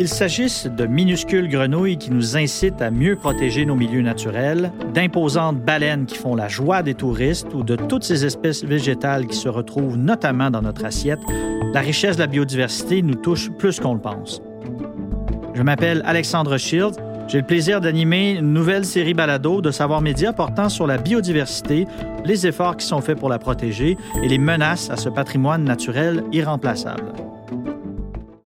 Qu'il s'agisse de minuscules grenouilles qui nous incitent à mieux protéger nos milieux naturels, d'imposantes baleines qui font la joie des touristes ou de toutes ces espèces végétales qui se retrouvent notamment dans notre assiette, la richesse de la biodiversité nous touche plus qu'on le pense. Je m'appelle Alexandre Shields. J'ai le plaisir d'animer une nouvelle série balado de Savoir Média portant sur la biodiversité, les efforts qui sont faits pour la protéger et les menaces à ce patrimoine naturel irremplaçable.